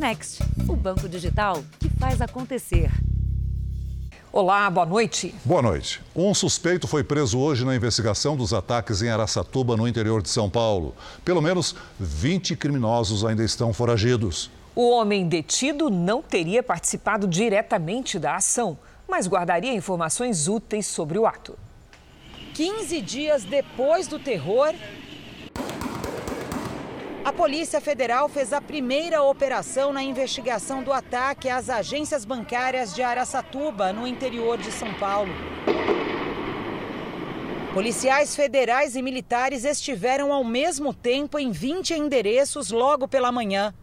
Next, o banco digital que faz acontecer. Olá, boa noite. Boa noite. Um suspeito foi preso hoje na investigação dos ataques em Araçatuba, no interior de São Paulo. Pelo menos 20 criminosos ainda estão foragidos. O homem detido não teria participado diretamente da ação, mas guardaria informações úteis sobre o ato. 15 dias depois do terror, a Polícia Federal fez a primeira operação na investigação do ataque às agências bancárias de Araçatuba, no interior de São Paulo. Policiais federais e militares estiveram ao mesmo tempo em 20 endereços logo pela manhã.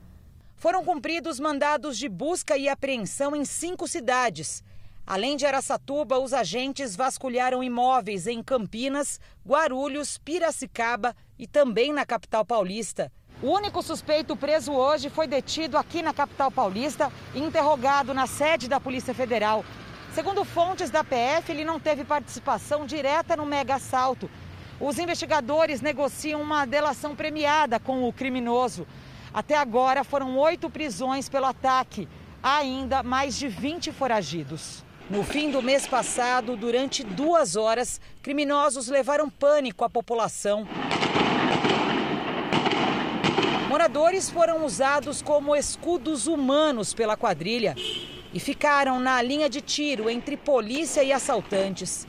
Foram cumpridos mandados de busca e apreensão em cinco cidades. Além de Araçatuba, os agentes vasculharam imóveis em Campinas, Guarulhos, Piracicaba e também na capital paulista. O único suspeito preso hoje foi detido aqui na capital paulista e interrogado na sede da Polícia Federal. Segundo fontes da PF, ele não teve participação direta no mega assalto. Os investigadores negociam uma delação premiada com o criminoso. Até agora foram oito prisões pelo ataque. Há ainda mais de 20 foragidos. No fim do mês passado, durante duas horas, criminosos levaram pânico à população. Moradores foram usados como escudos humanos pela quadrilha e ficaram na linha de tiro entre polícia e assaltantes.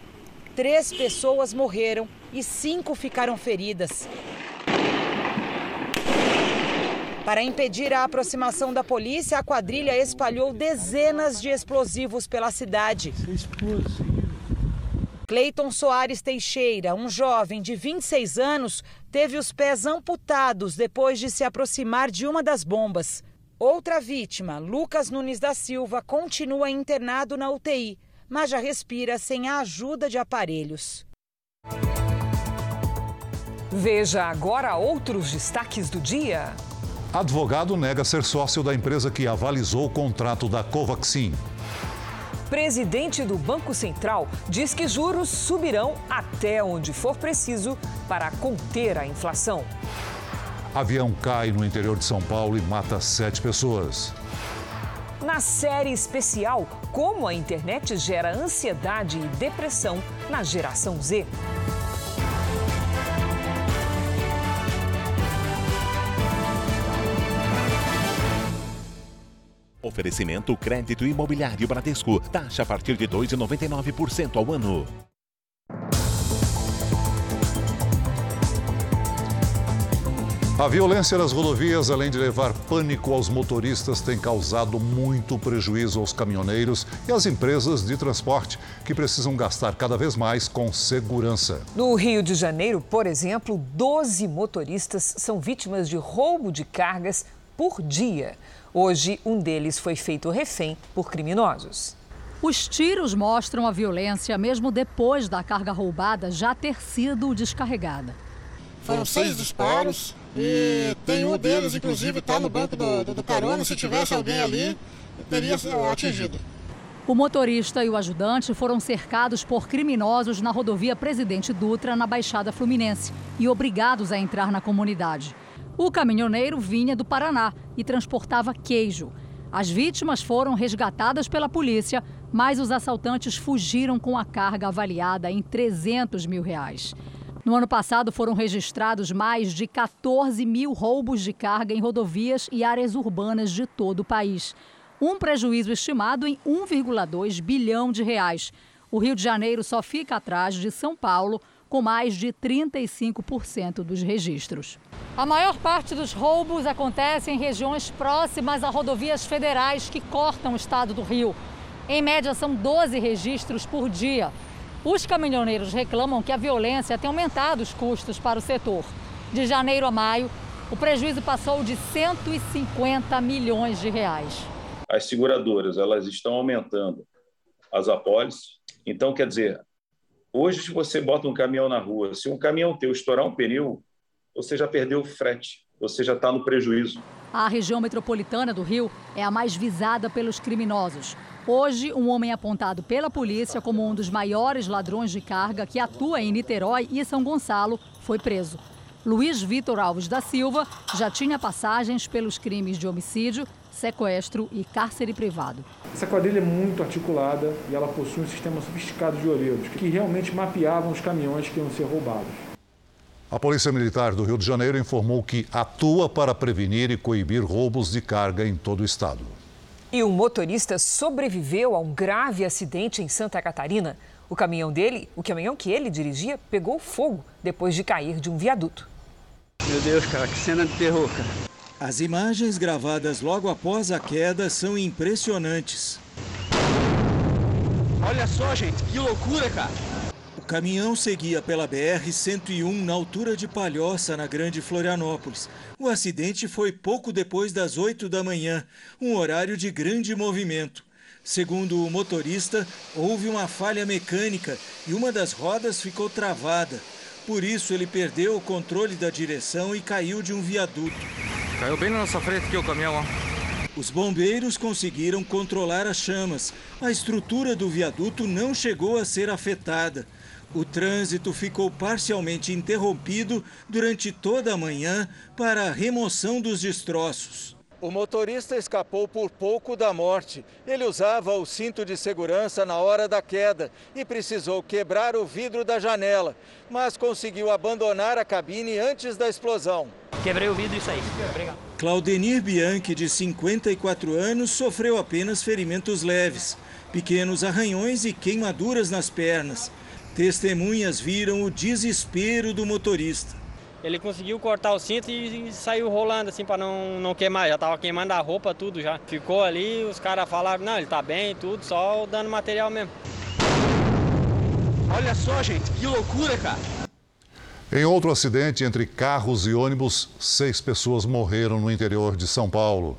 Três pessoas morreram e cinco ficaram feridas. Para impedir a aproximação da polícia, a quadrilha espalhou dezenas de explosivos pela cidade. Cleiton Soares Teixeira, um jovem de 26 anos, teve os pés amputados depois de se aproximar de uma das bombas. Outra vítima, Lucas Nunes da Silva, continua internado na UTI, mas já respira sem a ajuda de aparelhos. Veja agora outros destaques do dia. Advogado nega ser sócio da empresa que avalizou o contrato da Covaxin presidente do Banco Central diz que juros subirão até onde for preciso para conter a inflação. Avião cai no interior de São Paulo e mata sete pessoas. Na série especial, como a internet gera ansiedade e depressão na geração Z. Oferecimento crédito imobiliário Bradesco. Taxa a partir de 2,99% ao ano. A violência nas rodovias, além de levar pânico aos motoristas, tem causado muito prejuízo aos caminhoneiros e às empresas de transporte, que precisam gastar cada vez mais com segurança. No Rio de Janeiro, por exemplo, 12 motoristas são vítimas de roubo de cargas por dia. Hoje, um deles foi feito refém por criminosos. Os tiros mostram a violência mesmo depois da carga roubada já ter sido descarregada. Foram seis disparos e tem um deles, inclusive, está no banco do, do, do carona. Se tivesse alguém ali, teria atingido. O motorista e o ajudante foram cercados por criminosos na rodovia Presidente Dutra, na Baixada Fluminense, e obrigados a entrar na comunidade. O caminhoneiro vinha do Paraná e transportava queijo. As vítimas foram resgatadas pela polícia, mas os assaltantes fugiram com a carga avaliada em 300 mil reais. No ano passado, foram registrados mais de 14 mil roubos de carga em rodovias e áreas urbanas de todo o país. Um prejuízo estimado em 1,2 bilhão de reais. O Rio de Janeiro só fica atrás de São Paulo, com mais de 35% dos registros. A maior parte dos roubos acontece em regiões próximas a rodovias federais que cortam o estado do Rio. Em média, são 12 registros por dia. Os caminhoneiros reclamam que a violência tem aumentado os custos para o setor. De janeiro a maio, o prejuízo passou de 150 milhões de reais. As seguradoras elas estão aumentando as apólices. Então, quer dizer, Hoje, se você bota um caminhão na rua, se um caminhão teu estourar um pneu, você já perdeu o frete, você já está no prejuízo. A região metropolitana do Rio é a mais visada pelos criminosos. Hoje, um homem apontado pela polícia como um dos maiores ladrões de carga que atua em Niterói e São Gonçalo foi preso. Luiz Vitor Alves da Silva já tinha passagens pelos crimes de homicídio, sequestro e cárcere privado. Essa quadrilha é muito articulada e ela possui um sistema sofisticado de olheiros que realmente mapeavam os caminhões que iam ser roubados. A Polícia Militar do Rio de Janeiro informou que atua para prevenir e coibir roubos de carga em todo o estado. E um motorista sobreviveu a um grave acidente em Santa Catarina. O caminhão dele, o caminhão que ele dirigia, pegou fogo depois de cair de um viaduto. Meu Deus, cara, que cena de terror, cara. As imagens gravadas logo após a queda são impressionantes. Olha só, gente, que loucura, cara. O caminhão seguia pela BR-101 na altura de Palhoça, na Grande Florianópolis. O acidente foi pouco depois das 8 da manhã, um horário de grande movimento. Segundo o motorista, houve uma falha mecânica e uma das rodas ficou travada. Por isso, ele perdeu o controle da direção e caiu de um viaduto. Caiu bem na nossa frente aqui o caminhão, ó. Os bombeiros conseguiram controlar as chamas. A estrutura do viaduto não chegou a ser afetada. O trânsito ficou parcialmente interrompido durante toda a manhã para a remoção dos destroços. O motorista escapou por pouco da morte. Ele usava o cinto de segurança na hora da queda e precisou quebrar o vidro da janela, mas conseguiu abandonar a cabine antes da explosão. Quebrei o vidro, isso aí. Obrigado. Claudenir Bianchi, de 54 anos, sofreu apenas ferimentos leves, pequenos arranhões e queimaduras nas pernas. Testemunhas viram o desespero do motorista. Ele conseguiu cortar o cinto e, saiu rolando assim para não, não queimar. Já tava queimando a roupa, tudo já. Ficou ali, os caras falaram, não, ele tá bem, tudo, só dando material mesmo. Olha só, gente, que loucura, cara. Em outro acidente entre carros e ônibus, seis pessoas morreram no interior de São Paulo.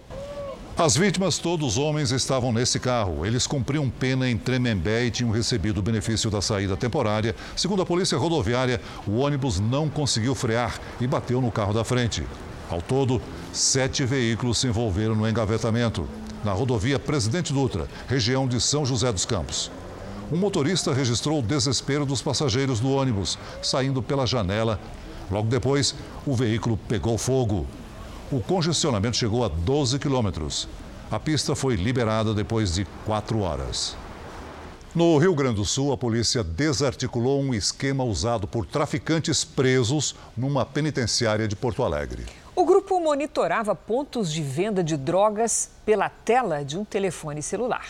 As vítimas, todos homens, estavam nesse carro. Eles cumpriam pena em Tremembé e tinham recebido o benefício da saída temporária. Segundo a polícia rodoviária, o ônibus não conseguiu frear e bateu no carro da frente. Ao todo, sete veículos se envolveram no engavetamento. Na rodovia Presidente Dutra, região de São José dos Campos. Um motorista registrou o desespero dos passageiros do ônibus, saindo pela janela. Logo depois, o veículo pegou fogo o congestionamento chegou a 12 quilômetros. A pista foi liberada depois de quatro horas. No Rio Grande do Sul, a polícia desarticulou um esquema usado por traficantes presos numa penitenciária de Porto Alegre. O grupo monitorava pontos de venda de drogas pela tela de um telefone celular.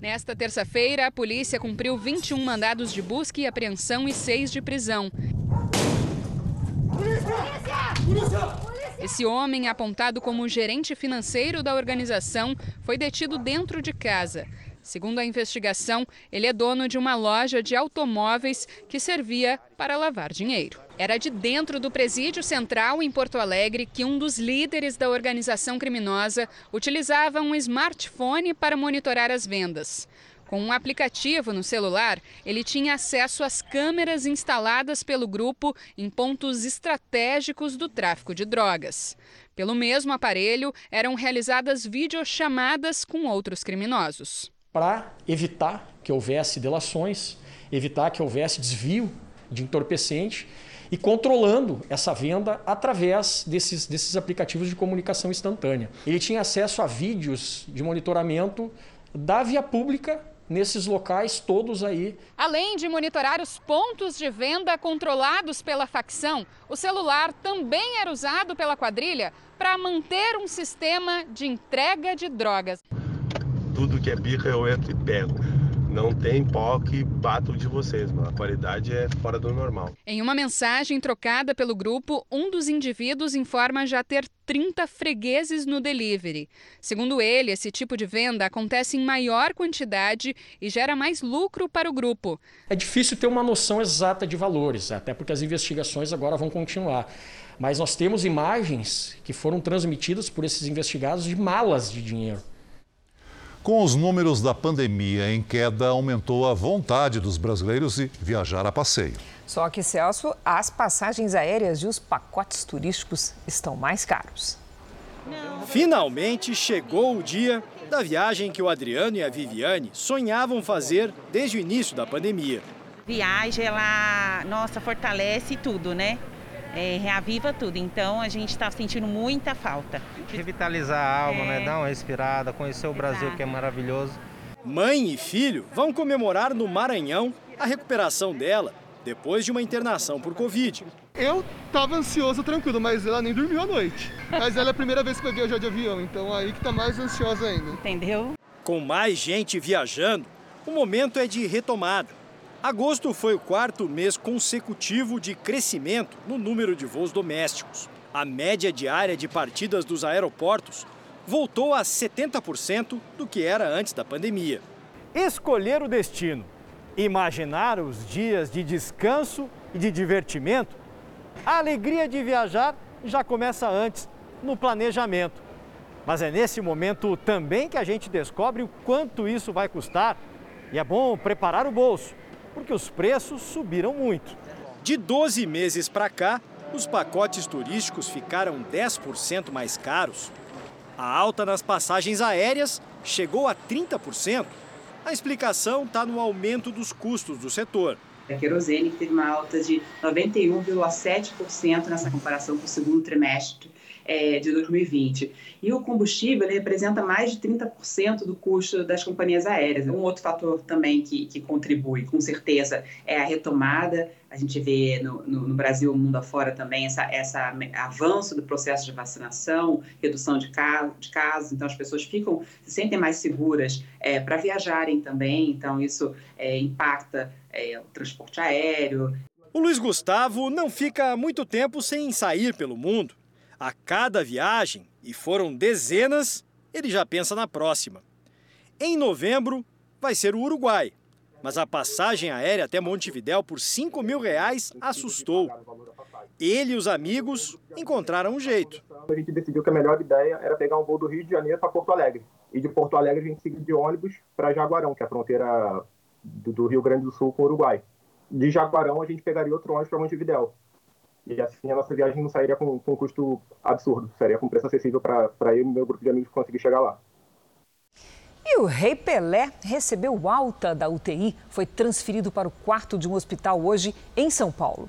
Nesta terça-feira, a polícia cumpriu 21 mandados de busca e apreensão e seis de prisão. Polícia! Polícia! Esse homem, apontado como gerente financeiro da organização, foi detido dentro de casa. Segundo a investigação, ele é dono de uma loja de automóveis que servia para lavar dinheiro. Era de dentro do presídio central em Porto Alegre que um dos líderes da organização criminosa utilizava um smartphone para monitorar as vendas. Com um aplicativo no celular, ele tinha acesso às câmeras instaladas pelo grupo em pontos estratégicos do tráfico de drogas. Pelo mesmo aparelho, eram realizadas videochamadas com outros criminosos. Para evitar que houvesse delações, evitar que houvesse desvio de entorpecente e controlando essa venda através desses, desses aplicativos de comunicação instantânea. Ele tinha acesso a vídeos de monitoramento da via pública nesses locais todos aí. Além de monitorar os pontos de venda controlados pela facção, o celular também era usado pela quadrilha para manter um sistema de entrega de drogas. Tudo que é birra eu entro e pego não tem pó que bato de vocês, mano. A qualidade é fora do normal. Em uma mensagem trocada pelo grupo, um dos indivíduos informa já ter 30 fregueses no delivery. Segundo ele, esse tipo de venda acontece em maior quantidade e gera mais lucro para o grupo. É difícil ter uma noção exata de valores, até porque as investigações agora vão continuar. Mas nós temos imagens que foram transmitidas por esses investigados de malas de dinheiro. Com os números da pandemia em queda, aumentou a vontade dos brasileiros de viajar a passeio. Só que, Celso, as passagens aéreas e os pacotes turísticos estão mais caros. Finalmente chegou o dia da viagem que o Adriano e a Viviane sonhavam fazer desde o início da pandemia. Viagem, ela, nossa, fortalece tudo, né? É, reaviva tudo. Então a gente está sentindo muita falta. Revitalizar a alma, né? Dar uma respirada, conhecer o Brasil Exato. que é maravilhoso. Mãe e filho vão comemorar no Maranhão a recuperação dela depois de uma internação por Covid. Eu tava ansioso, tranquilo, mas ela nem dormiu à noite. Mas ela é a primeira vez que vai viajar de avião, então aí que tá mais ansiosa ainda. Entendeu? Com mais gente viajando, o momento é de retomada. Agosto foi o quarto mês consecutivo de crescimento no número de voos domésticos. A média diária de partidas dos aeroportos voltou a 70% do que era antes da pandemia. Escolher o destino, imaginar os dias de descanso e de divertimento, a alegria de viajar já começa antes, no planejamento. Mas é nesse momento também que a gente descobre o quanto isso vai custar. E é bom preparar o bolso, porque os preços subiram muito. De 12 meses para cá, os pacotes turísticos ficaram 10% mais caros. A alta nas passagens aéreas chegou a 30%. A explicação está no aumento dos custos do setor. A querosene teve uma alta de 91,7% nessa comparação com o segundo trimestre é, de 2020. E o combustível representa mais de 30% do custo das companhias aéreas. Um outro fator também que, que contribui, com certeza, é a retomada. A gente vê no, no, no Brasil, mundo afora também, essa, essa avanço do processo de vacinação, redução de, caso, de casos. Então, as pessoas ficam, se sentem mais seguras é, para viajarem também. Então, isso é, impacta é, o transporte aéreo. O Luiz Gustavo não fica muito tempo sem sair pelo mundo. A cada viagem, e foram dezenas, ele já pensa na próxima. Em novembro, vai ser o Uruguai. Mas a passagem aérea até Montevidéu por 5 mil reais assustou. Ele e os amigos encontraram um jeito. A gente decidiu que a melhor ideia era pegar um voo do Rio de Janeiro para Porto Alegre. E de Porto Alegre a gente seguiu de ônibus para Jaguarão, que é a fronteira do Rio Grande do Sul com o Uruguai. De Jaguarão a gente pegaria outro ônibus para Montevidéu. E assim a nossa viagem não sairia com, com um custo absurdo, seria com preço acessível para eu e meu grupo de amigos conseguir chegar lá. E o Rei Pelé recebeu alta da UTI, foi transferido para o quarto de um hospital hoje em São Paulo.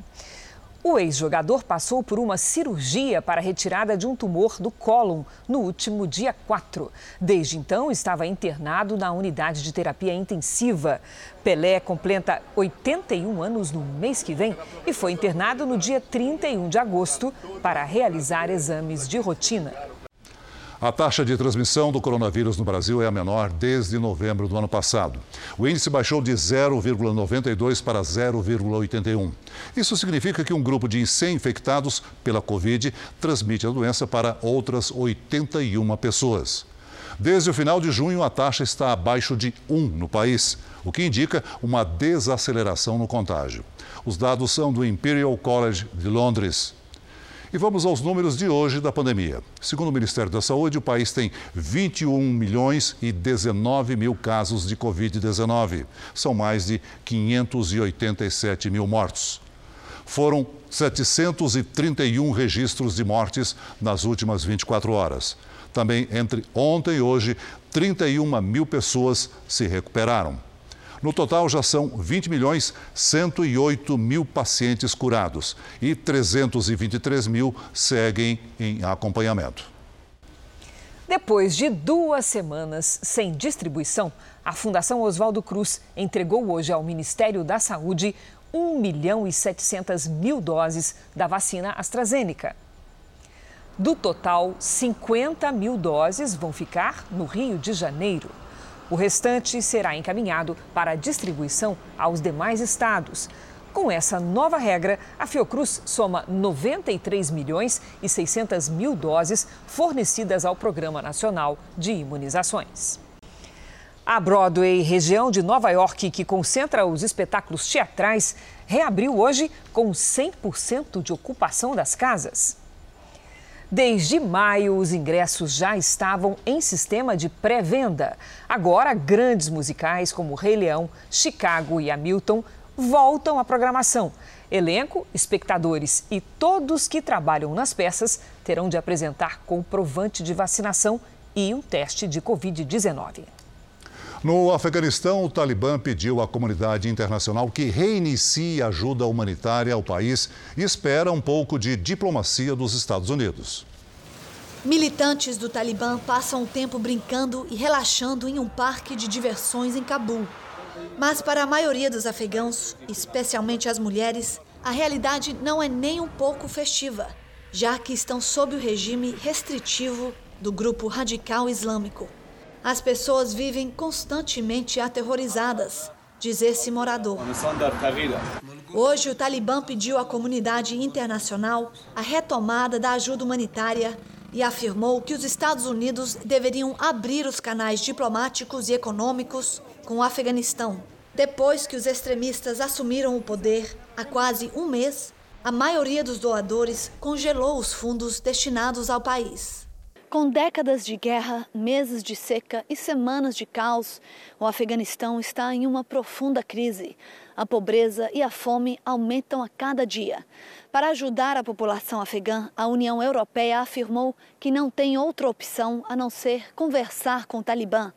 O ex-jogador passou por uma cirurgia para retirada de um tumor do cólon no último dia 4. Desde então, estava internado na unidade de terapia intensiva. Pelé completa 81 anos no mês que vem e foi internado no dia 31 de agosto para realizar exames de rotina. A taxa de transmissão do coronavírus no Brasil é a menor desde novembro do ano passado. O índice baixou de 0,92 para 0,81. Isso significa que um grupo de 100 infectados pela Covid transmite a doença para outras 81 pessoas. Desde o final de junho, a taxa está abaixo de 1 no país, o que indica uma desaceleração no contágio. Os dados são do Imperial College de Londres. E vamos aos números de hoje da pandemia. Segundo o Ministério da Saúde, o país tem 21 milhões e 19 mil casos de Covid-19. São mais de 587 mil mortos. Foram 731 registros de mortes nas últimas 24 horas. Também entre ontem e hoje, 31 mil pessoas se recuperaram. No total, já são 20 milhões 108 mil pacientes curados e 323 mil seguem em acompanhamento. Depois de duas semanas sem distribuição, a Fundação Oswaldo Cruz entregou hoje ao Ministério da Saúde 1 milhão e 700 mil doses da vacina AstraZeneca. Do total, 50 mil doses vão ficar no Rio de Janeiro. O restante será encaminhado para distribuição aos demais estados. Com essa nova regra, a Fiocruz soma 93 milhões e 600 mil doses fornecidas ao Programa Nacional de Imunizações. A Broadway, região de Nova York que concentra os espetáculos teatrais, reabriu hoje com 100% de ocupação das casas. Desde maio, os ingressos já estavam em sistema de pré-venda. Agora, grandes musicais como Rei Leão, Chicago e Hamilton voltam à programação. Elenco, espectadores e todos que trabalham nas peças terão de apresentar comprovante de vacinação e um teste de Covid-19. No Afeganistão, o Talibã pediu à comunidade internacional que reinicie a ajuda humanitária ao país e espera um pouco de diplomacia dos Estados Unidos. Militantes do Talibã passam o tempo brincando e relaxando em um parque de diversões em Cabul. Mas para a maioria dos afegãos, especialmente as mulheres, a realidade não é nem um pouco festiva, já que estão sob o regime restritivo do grupo radical islâmico. As pessoas vivem constantemente aterrorizadas, diz esse morador. Hoje, o Talibã pediu à comunidade internacional a retomada da ajuda humanitária e afirmou que os Estados Unidos deveriam abrir os canais diplomáticos e econômicos com o Afeganistão. Depois que os extremistas assumiram o poder há quase um mês, a maioria dos doadores congelou os fundos destinados ao país. Com décadas de guerra, meses de seca e semanas de caos, o Afeganistão está em uma profunda crise. A pobreza e a fome aumentam a cada dia. Para ajudar a população afegã, a União Europeia afirmou que não tem outra opção a não ser conversar com o Talibã,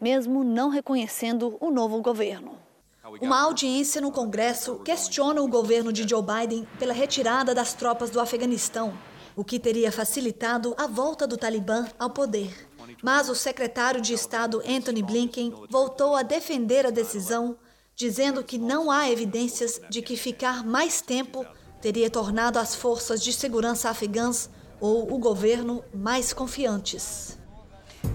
mesmo não reconhecendo o novo governo. Uma audiência no Congresso questiona o governo de Joe Biden pela retirada das tropas do Afeganistão o que teria facilitado a volta do Talibã ao poder. Mas o secretário de Estado Anthony Blinken voltou a defender a decisão, dizendo que não há evidências de que ficar mais tempo teria tornado as forças de segurança afegãs ou o governo mais confiantes.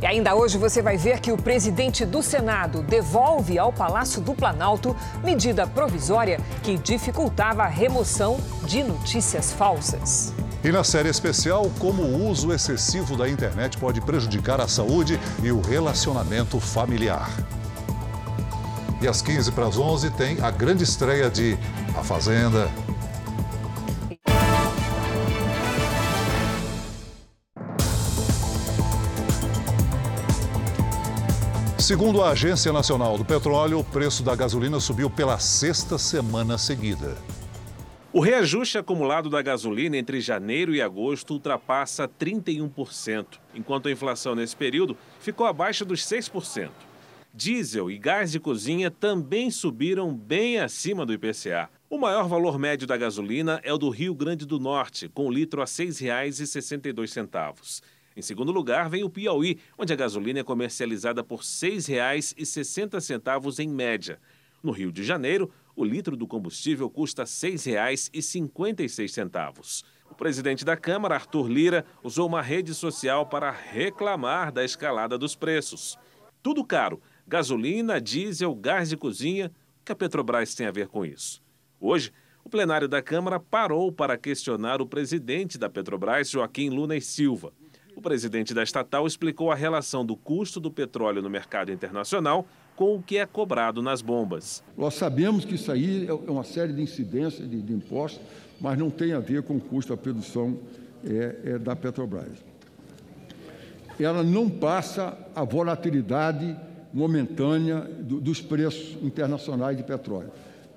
E ainda hoje você vai ver que o presidente do Senado devolve ao Palácio do Planalto medida provisória que dificultava a remoção de notícias falsas. E na série especial, como o uso excessivo da internet pode prejudicar a saúde e o relacionamento familiar. E às 15 para as 11 tem a grande estreia de A Fazenda. Segundo a Agência Nacional do Petróleo, o preço da gasolina subiu pela sexta semana seguida. O reajuste acumulado da gasolina entre janeiro e agosto ultrapassa 31%, enquanto a inflação nesse período ficou abaixo dos 6%. Diesel e gás de cozinha também subiram bem acima do IPCA. O maior valor médio da gasolina é o do Rio Grande do Norte, com o litro a R$ 6,62. Em segundo lugar, vem o Piauí, onde a gasolina é comercializada por R$ 6,60 em média. No Rio de Janeiro, o litro do combustível custa R$ 6,56. O presidente da Câmara, Arthur Lira, usou uma rede social para reclamar da escalada dos preços. Tudo caro: gasolina, diesel, gás de cozinha. O que a Petrobras tem a ver com isso? Hoje, o plenário da Câmara parou para questionar o presidente da Petrobras, Joaquim Luna e Silva. O presidente da estatal explicou a relação do custo do petróleo no mercado internacional com o que é cobrado nas bombas. Nós sabemos que isso aí é uma série de incidências de, de impostos, mas não tem a ver com o custo da produção é, é, da Petrobras. Ela não passa a volatilidade momentânea do, dos preços internacionais de petróleo.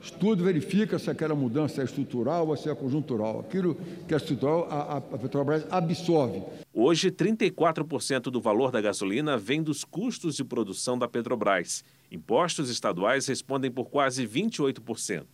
Estudo verifica se aquela mudança é estrutural ou se é conjuntural. Aquilo que é estrutural, a, a Petrobras absorve. Hoje, 34% do valor da gasolina vem dos custos de produção da Petrobras. Impostos estaduais respondem por quase 28%.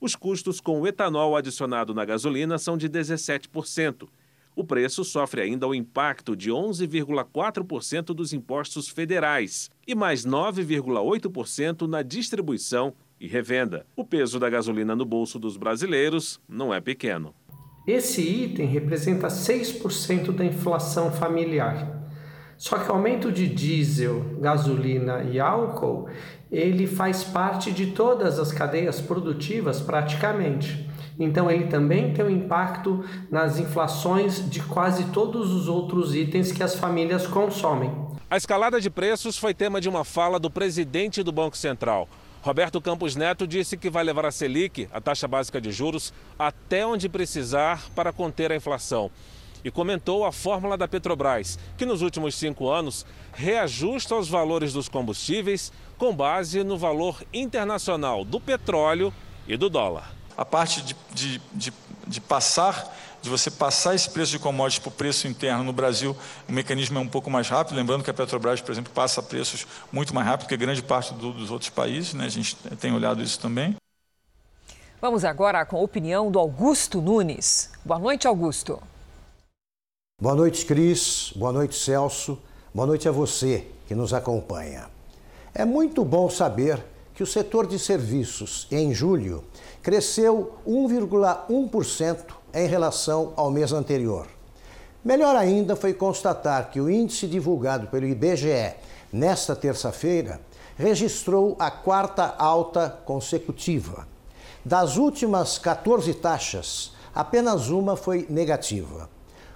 Os custos com o etanol adicionado na gasolina são de 17%. O preço sofre ainda o impacto de 11,4% dos impostos federais e mais 9,8% na distribuição e revenda. O peso da gasolina no bolso dos brasileiros não é pequeno. Esse item representa 6% da inflação familiar. Só que o aumento de diesel, gasolina e álcool, ele faz parte de todas as cadeias produtivas praticamente. Então ele também tem um impacto nas inflações de quase todos os outros itens que as famílias consomem. A escalada de preços foi tema de uma fala do presidente do Banco Central. Roberto Campos Neto disse que vai levar a Selic, a taxa básica de juros, até onde precisar para conter a inflação. E comentou a fórmula da Petrobras, que nos últimos cinco anos reajusta os valores dos combustíveis com base no valor internacional do petróleo e do dólar. A parte de, de, de de passar de você passar esse preço de commodities para o preço interno no Brasil, o mecanismo é um pouco mais rápido. Lembrando que a Petrobras, por exemplo, passa preços muito mais rápido que grande parte do, dos outros países, né? a gente tem olhado isso também. Vamos agora com a opinião do Augusto Nunes. Boa noite, Augusto. Boa noite, Cris. Boa noite, Celso. Boa noite a você que nos acompanha. É muito bom saber que o setor de serviços, em julho, cresceu 1,1% em relação ao mês anterior. Melhor ainda foi constatar que o índice divulgado pelo IBGE nesta terça-feira registrou a quarta alta consecutiva. Das últimas 14 taxas, apenas uma foi negativa.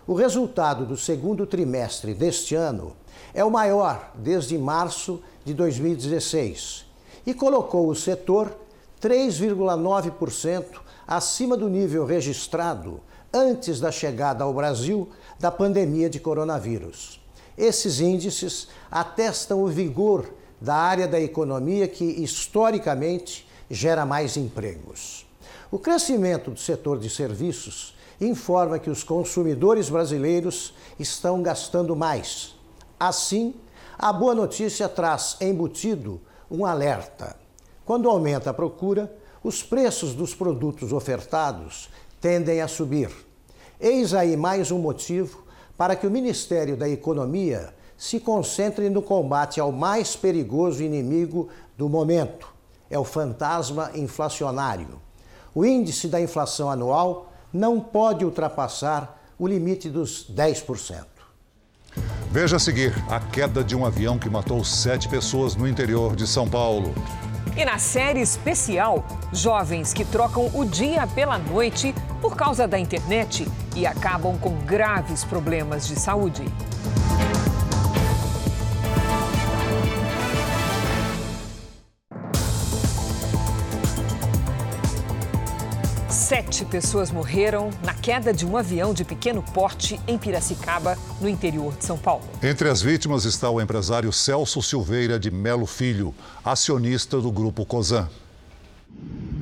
O resultado do segundo trimestre deste ano é o maior desde março de 2016 e colocou o setor 3,9% acima do nível registrado antes da chegada ao Brasil da pandemia de coronavírus. Esses índices atestam o vigor da área da economia que, historicamente, gera mais empregos. O crescimento do setor de serviços informa que os consumidores brasileiros estão gastando mais. Assim, a boa notícia traz embutido um alerta. Quando aumenta a procura, os preços dos produtos ofertados tendem a subir. Eis aí mais um motivo para que o Ministério da Economia se concentre no combate ao mais perigoso inimigo do momento: é o fantasma inflacionário. O índice da inflação anual não pode ultrapassar o limite dos 10%. Veja a seguir a queda de um avião que matou sete pessoas no interior de São Paulo. E na série especial, jovens que trocam o dia pela noite por causa da internet e acabam com graves problemas de saúde. Sete pessoas morreram na queda de um avião de pequeno porte em Piracicaba, no interior de São Paulo. Entre as vítimas está o empresário Celso Silveira de Melo Filho, acionista do grupo Cosan.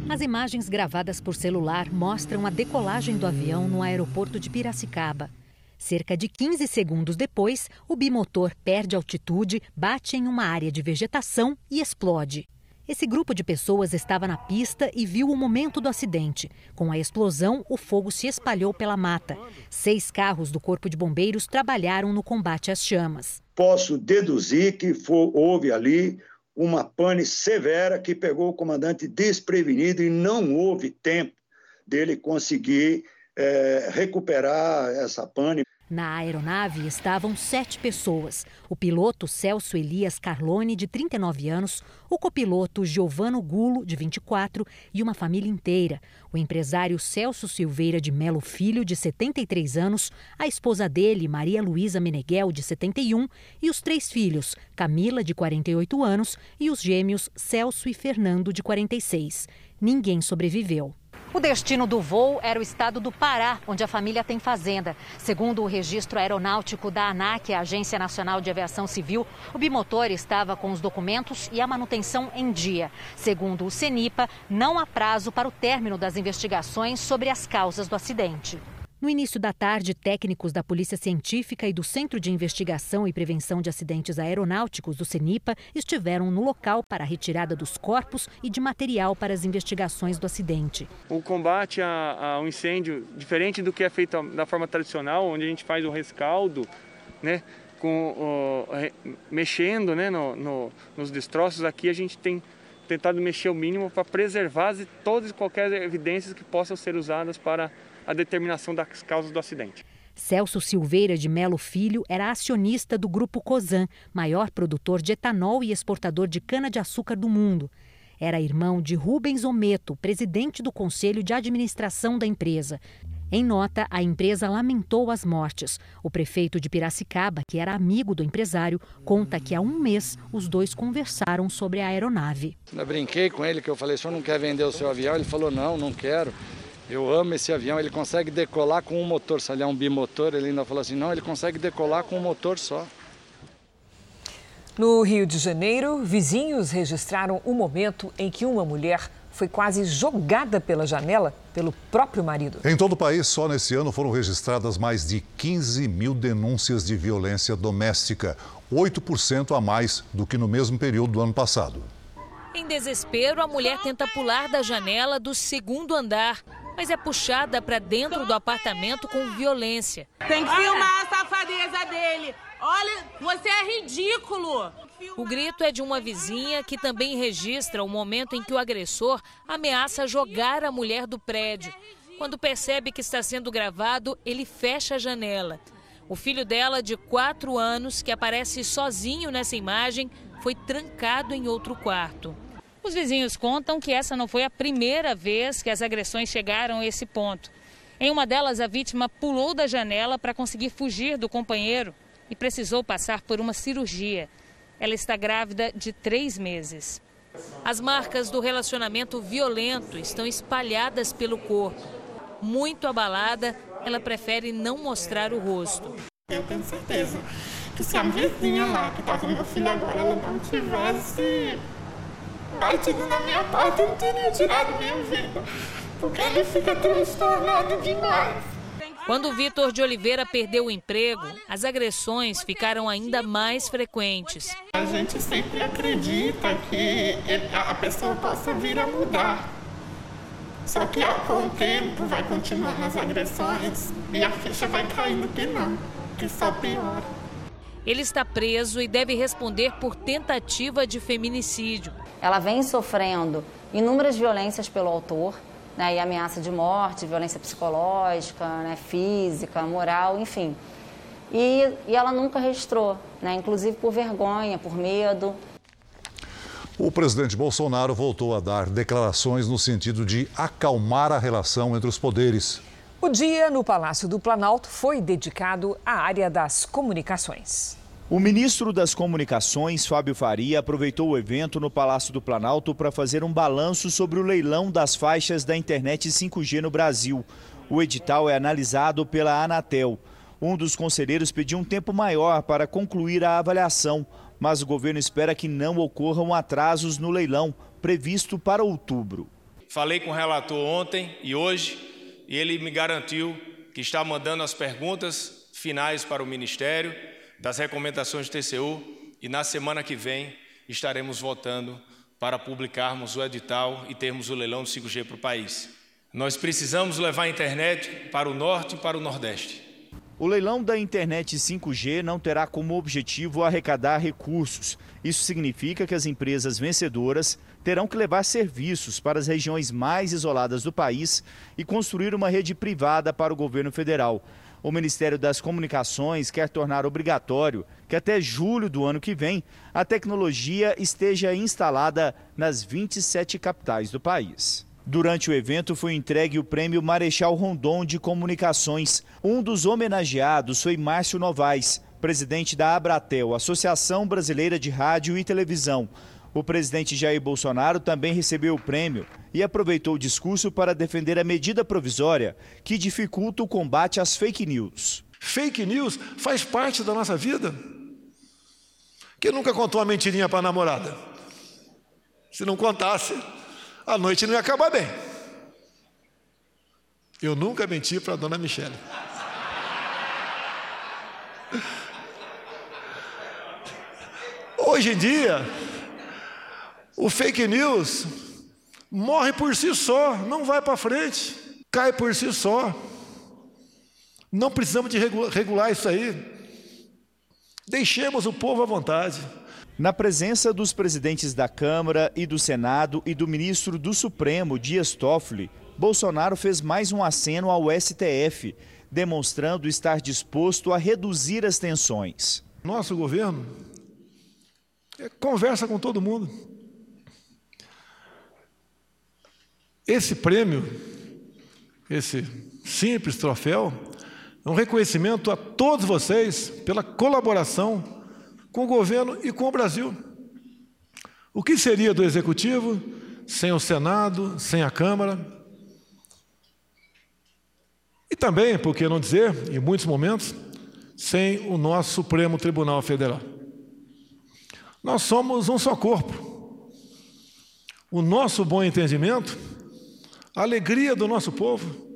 As imagens gravadas por celular mostram a decolagem do avião no aeroporto de Piracicaba. Cerca de 15 segundos depois, o bimotor perde altitude, bate em uma área de vegetação e explode. Esse grupo de pessoas estava na pista e viu o momento do acidente. Com a explosão, o fogo se espalhou pela mata. Seis carros do Corpo de Bombeiros trabalharam no combate às chamas. Posso deduzir que for, houve ali uma pane severa que pegou o comandante desprevenido e não houve tempo dele conseguir é, recuperar essa pane. Na aeronave estavam sete pessoas: o piloto Celso Elias Carlone, de 39 anos, o copiloto Giovano Gulo, de 24, e uma família inteira. O empresário Celso Silveira de Melo Filho, de 73 anos, a esposa dele, Maria Luísa Meneghel, de 71, e os três filhos, Camila, de 48 anos, e os gêmeos Celso e Fernando, de 46. Ninguém sobreviveu. O destino do voo era o estado do Pará, onde a família tem fazenda. Segundo o registro aeronáutico da ANAC, a Agência Nacional de Aviação Civil, o bimotor estava com os documentos e a manutenção em dia. Segundo o CENIPA, não há prazo para o término das investigações sobre as causas do acidente. No início da tarde, técnicos da Polícia Científica e do Centro de Investigação e Prevenção de Acidentes Aeronáuticos do CENIPA estiveram no local para a retirada dos corpos e de material para as investigações do acidente. O combate ao incêndio, diferente do que é feito da forma tradicional, onde a gente faz o rescaldo, né, com, o, mexendo né, no, no, nos destroços, aqui a gente tem tentado mexer o mínimo para preservar todas e qualquer evidências que possam ser usadas para a determinação das causas do acidente. Celso Silveira de Melo Filho era acionista do Grupo Cosan, maior produtor de etanol e exportador de cana-de-açúcar do mundo. Era irmão de Rubens Ometo, presidente do conselho de administração da empresa. Em nota, a empresa lamentou as mortes. O prefeito de Piracicaba, que era amigo do empresário, conta que há um mês os dois conversaram sobre a aeronave. Eu brinquei com ele que eu falei: "O senhor não quer vender o seu avião?" Ele falou: "Não, não quero." Eu amo esse avião, ele consegue decolar com um motor. Se ele é um bimotor, ele ainda falou assim: não, ele consegue decolar com um motor só. No Rio de Janeiro, vizinhos registraram o momento em que uma mulher foi quase jogada pela janela pelo próprio marido. Em todo o país, só nesse ano foram registradas mais de 15 mil denúncias de violência doméstica, 8% a mais do que no mesmo período do ano passado. Em desespero, a mulher tenta pular da janela do segundo andar, mas é puxada para dentro do apartamento com violência. Tem que filmar a safadeza dele. Olha, você é ridículo. O grito é de uma vizinha que também registra o momento em que o agressor ameaça jogar a mulher do prédio. Quando percebe que está sendo gravado, ele fecha a janela. O filho dela, de 4 anos, que aparece sozinho nessa imagem, foi trancado em outro quarto. Os vizinhos contam que essa não foi a primeira vez que as agressões chegaram a esse ponto. Em uma delas, a vítima pulou da janela para conseguir fugir do companheiro e precisou passar por uma cirurgia. Ela está grávida de três meses. As marcas do relacionamento violento estão espalhadas pelo corpo. Muito abalada, ela prefere não mostrar o rosto. Eu tenho certeza que se a vizinha lá que está com meu filho agora ela não tivesse batido na minha porta, eu não teria tirado minha vida. Porque ele fica transtornado demais. Quando Vitor de Oliveira perdeu o emprego, as agressões ficaram ainda mais frequentes. A gente sempre acredita que a pessoa possa vir a mudar. Só que com o tempo vai continuando as agressões e a ficha vai caindo que não, que só piora. Ele está preso e deve responder por tentativa de feminicídio. Ela vem sofrendo inúmeras violências pelo autor, né, e ameaça de morte, violência psicológica, né, física, moral, enfim. E, e ela nunca registrou, né, inclusive por vergonha, por medo. O presidente Bolsonaro voltou a dar declarações no sentido de acalmar a relação entre os poderes. O dia no Palácio do Planalto foi dedicado à área das comunicações. O ministro das Comunicações, Fábio Faria, aproveitou o evento no Palácio do Planalto para fazer um balanço sobre o leilão das faixas da internet 5G no Brasil. O edital é analisado pela Anatel. Um dos conselheiros pediu um tempo maior para concluir a avaliação, mas o governo espera que não ocorram atrasos no leilão, previsto para outubro. Falei com o relator ontem e hoje, e ele me garantiu que está mandando as perguntas finais para o Ministério das recomendações do TCU e na semana que vem estaremos votando para publicarmos o edital e termos o leilão do 5G para o país. Nós precisamos levar a internet para o norte e para o nordeste. O leilão da internet 5G não terá como objetivo arrecadar recursos. Isso significa que as empresas vencedoras terão que levar serviços para as regiões mais isoladas do país e construir uma rede privada para o governo federal. O Ministério das Comunicações quer tornar obrigatório que até julho do ano que vem a tecnologia esteja instalada nas 27 capitais do país. Durante o evento foi entregue o prêmio Marechal Rondon de Comunicações. Um dos homenageados foi Márcio Novaes, presidente da Abratel, Associação Brasileira de Rádio e Televisão. O presidente Jair Bolsonaro também recebeu o prêmio e aproveitou o discurso para defender a medida provisória que dificulta o combate às fake news. Fake news faz parte da nossa vida. Quem nunca contou uma mentirinha para a namorada? Se não contasse, a noite não ia acabar bem. Eu nunca menti para a dona Michele. Hoje em dia, o fake news morre por si só, não vai para frente, cai por si só. Não precisamos de regular isso aí. Deixemos o povo à vontade. Na presença dos presidentes da Câmara e do Senado e do ministro do Supremo, Dias Toffoli, Bolsonaro fez mais um aceno ao STF, demonstrando estar disposto a reduzir as tensões. Nosso governo é, conversa com todo mundo. Esse prêmio, esse simples troféu, é um reconhecimento a todos vocês pela colaboração com o governo e com o Brasil. O que seria do Executivo sem o Senado, sem a Câmara? E também, por que não dizer, em muitos momentos, sem o nosso Supremo Tribunal Federal. Nós somos um só corpo. o nosso bom entendimento, a alegria do nosso povo.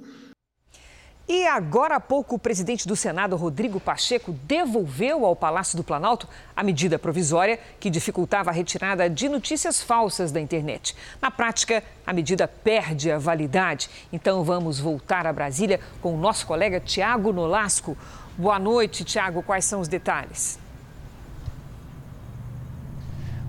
E agora há pouco, o presidente do Senado, Rodrigo Pacheco, devolveu ao Palácio do Planalto a medida provisória que dificultava a retirada de notícias falsas da internet. Na prática, a medida perde a validade. Então vamos voltar a Brasília com o nosso colega Tiago Nolasco. Boa noite, Tiago. Quais são os detalhes?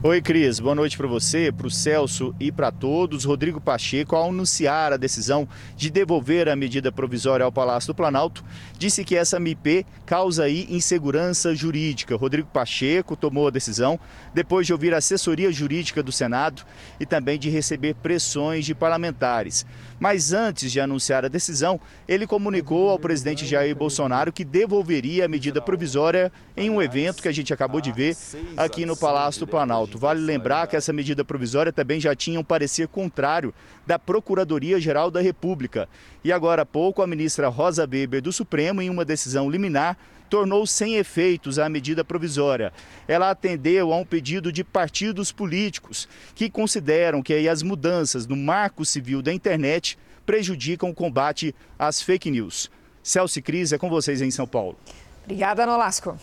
Oi, Cris. Boa noite para você, para o Celso e para todos. Rodrigo Pacheco, ao anunciar a decisão de devolver a medida provisória ao Palácio do Planalto, disse que essa MP causa aí insegurança jurídica. Rodrigo Pacheco tomou a decisão depois de ouvir a assessoria jurídica do Senado e também de receber pressões de parlamentares. Mas antes de anunciar a decisão, ele comunicou ao presidente Jair Bolsonaro que devolveria a medida provisória em um evento que a gente acabou de ver aqui no Palácio do Planalto. Vale lembrar que essa medida provisória também já tinha um parecer contrário da Procuradoria-Geral da República. E agora há pouco, a ministra Rosa Weber do Supremo, em uma decisão liminar, tornou sem efeitos a medida provisória. Ela atendeu a um pedido de partidos políticos que consideram que as mudanças no marco civil da internet prejudicam o combate às fake news. Celso Cris, é com vocês em São Paulo. Obrigada, Nolasco.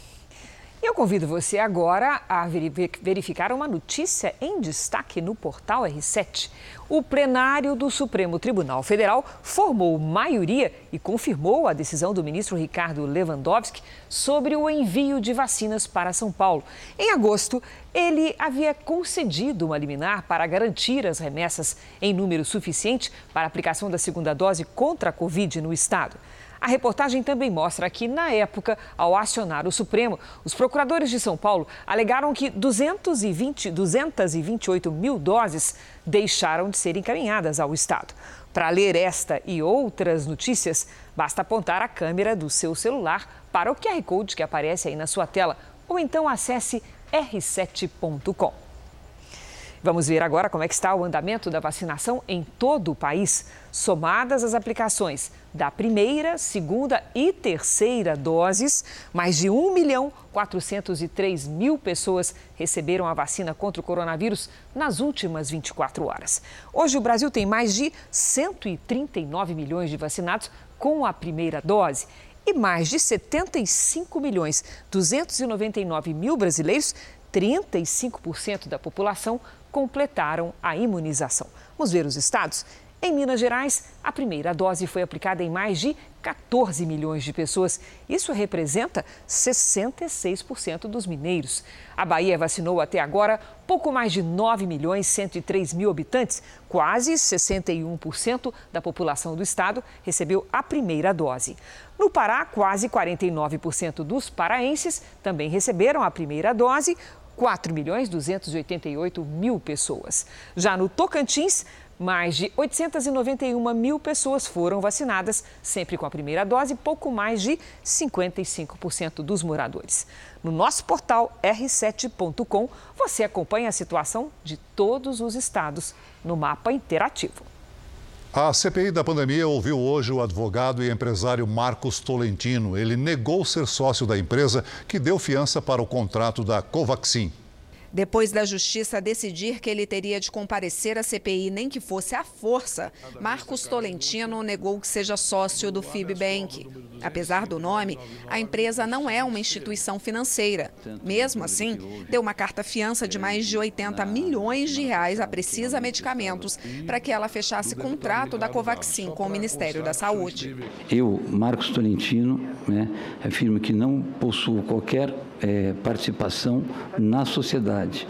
Eu convido você agora a verificar uma notícia em destaque no portal R7. O plenário do Supremo Tribunal Federal formou maioria e confirmou a decisão do ministro Ricardo Lewandowski sobre o envio de vacinas para São Paulo. Em agosto, ele havia concedido uma liminar para garantir as remessas em número suficiente para a aplicação da segunda dose contra a Covid no estado. A reportagem também mostra que, na época, ao acionar o Supremo, os procuradores de São Paulo alegaram que 220, 228 mil doses deixaram de ser encaminhadas ao Estado. Para ler esta e outras notícias, basta apontar a câmera do seu celular para o QR Code que aparece aí na sua tela ou então acesse r7.com. Vamos ver agora como é que está o andamento da vacinação em todo o país. Somadas as aplicações da primeira, segunda e terceira doses, mais de 1 milhão 403 mil pessoas receberam a vacina contra o coronavírus nas últimas 24 horas. Hoje o Brasil tem mais de 139 milhões de vacinados com a primeira dose e mais de 75 milhões 299 mil brasileiros 35% da população completaram a imunização. Vamos ver os estados? Em Minas Gerais, a primeira dose foi aplicada em mais de 14 milhões de pessoas. Isso representa 66% dos mineiros. A Bahia vacinou até agora pouco mais de 9 milhões 103 mil habitantes. Quase 61% da população do estado recebeu a primeira dose. No Pará, quase 49% dos paraenses também receberam a primeira dose. 4 milhões 288 mil pessoas. Já no Tocantins, mais de 891 mil pessoas foram vacinadas, sempre com a primeira dose, pouco mais de 55% dos moradores. No nosso portal r7.com, você acompanha a situação de todos os estados no mapa interativo. A CPI da pandemia ouviu hoje o advogado e empresário Marcos Tolentino. Ele negou ser sócio da empresa que deu fiança para o contrato da Covaxin. Depois da justiça decidir que ele teria de comparecer à CPI, nem que fosse à força, Marcos Tolentino negou que seja sócio do FIBBank. Apesar do nome, a empresa não é uma instituição financeira. Mesmo assim, deu uma carta-fiança de mais de 80 milhões de reais a Precisa Medicamentos para que ela fechasse contrato da Covaxin com o Ministério da Saúde. Eu, Marcos Tolentino, né, afirmo que não possuo qualquer é, participação na sociedade.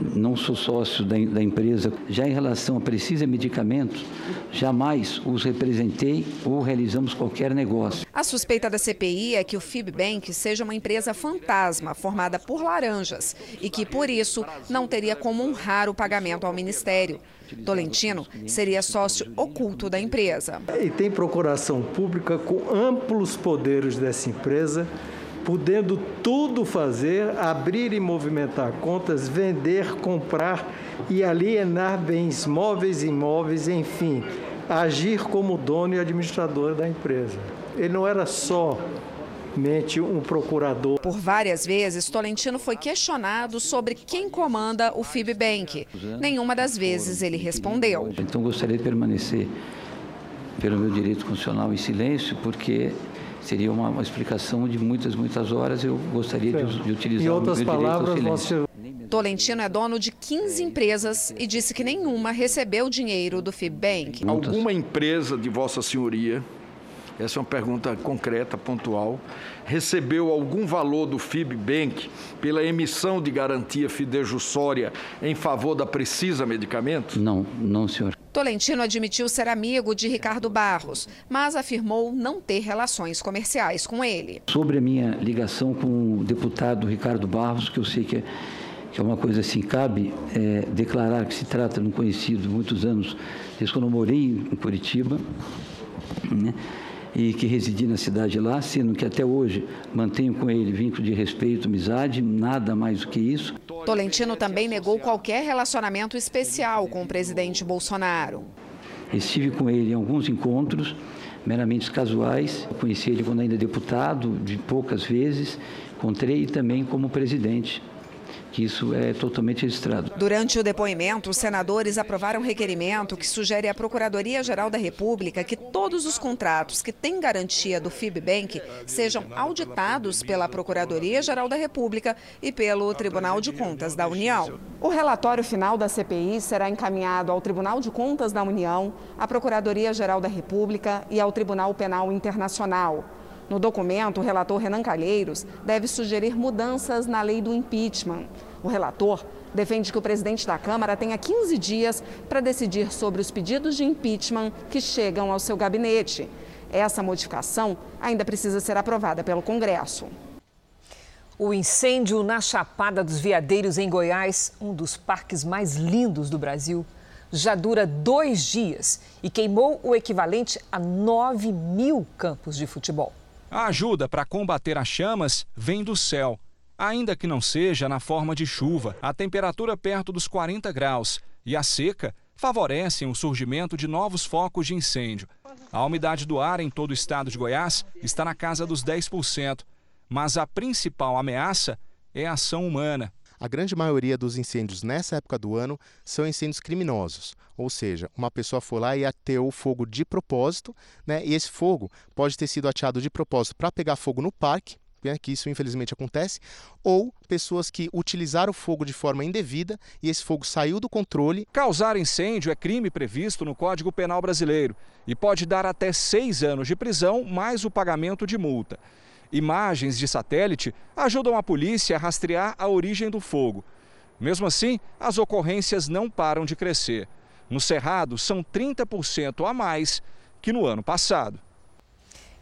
Não sou sócio da, da, empresa. Já em relação a Precisa Medicamentos, jamais os representei ou realizamos qualquer negócio. A suspeita da CPI é que o FIBBank seja uma empresa fantasma formada por laranjas e que, por isso, não teria como honrar o pagamento ao Ministério. Tolentino seria sócio oculto da empresa. E tem procuração pública com amplos poderes dessa empresa podendo tudo fazer, abrir e movimentar contas, vender, comprar e alienar bens móveis e imóveis, enfim, agir como dono e administrador da empresa. Ele não era só um procurador. Por várias vezes, Tolentino foi questionado sobre quem comanda o FIBBank. Nenhuma das vezes ele respondeu. Então gostaria de permanecer pelo meu direito constitucional em silêncio, porque seria uma, uma explicação de muitas, muitas horas. Eu gostaria de, de utilizar em outras o meu palavras, direito ao silêncio. Tolentino é dono de 15 empresas e disse que nenhuma recebeu dinheiro do FIBBank. Alguma empresa de Vossa Senhoria, essa é uma pergunta concreta, pontual, recebeu algum valor do FIBBank pela emissão de garantia fidejussória em favor da Precisa Medicamentos? Não, não, senhor. Tolentino admitiu ser amigo de Ricardo Barros, mas afirmou não ter relações comerciais com ele. Sobre a minha ligação com o deputado Ricardo Barros, que eu sei que é, que é uma coisa assim, cabe é, declarar que se trata de um conhecido de muitos anos, desde quando eu morei em Curitiba, né? E que residi na cidade lá, sendo que até hoje mantenho com ele vínculo de respeito, amizade, nada mais do que isso. Tolentino também negou qualquer relacionamento especial com o presidente Bolsonaro. Estive com ele em alguns encontros, meramente casuais. Eu conheci ele quando ainda deputado, de poucas vezes. Encontrei também como presidente que isso é totalmente registrado. Durante o depoimento, os senadores aprovaram um requerimento que sugere à Procuradoria-Geral da República que todos os contratos que têm garantia do FIBBank sejam auditados pela Procuradoria-Geral da República e pelo Tribunal de Contas da União. O relatório final da CPI será encaminhado ao Tribunal de Contas da União, à Procuradoria-Geral da República e ao Tribunal Penal Internacional. No documento, o relator Renan Calheiros deve sugerir mudanças na lei do impeachment. O relator defende que o presidente da Câmara tenha 15 dias para decidir sobre os pedidos de impeachment que chegam ao seu gabinete. Essa modificação ainda precisa ser aprovada pelo Congresso. O incêndio na Chapada dos Veadeiros, em Goiás, um dos parques mais lindos do Brasil, já dura dois dias e queimou o equivalente a 9 mil campos de futebol. A ajuda para combater as chamas vem do céu, ainda que não seja na forma de chuva. A temperatura perto dos 40 graus e a seca favorecem o surgimento de novos focos de incêndio. A umidade do ar em todo o estado de Goiás está na casa dos 10%, mas a principal ameaça é a ação humana. A grande maioria dos incêndios nessa época do ano são incêndios criminosos, ou seja, uma pessoa foi lá e ateou o fogo de propósito, né? E esse fogo pode ter sido ateado de propósito para pegar fogo no parque, né, que isso infelizmente acontece, ou pessoas que utilizaram o fogo de forma indevida e esse fogo saiu do controle. Causar incêndio é crime previsto no Código Penal Brasileiro e pode dar até seis anos de prisão mais o pagamento de multa. Imagens de satélite ajudam a polícia a rastrear a origem do fogo. Mesmo assim, as ocorrências não param de crescer. No Cerrado, são 30% a mais que no ano passado.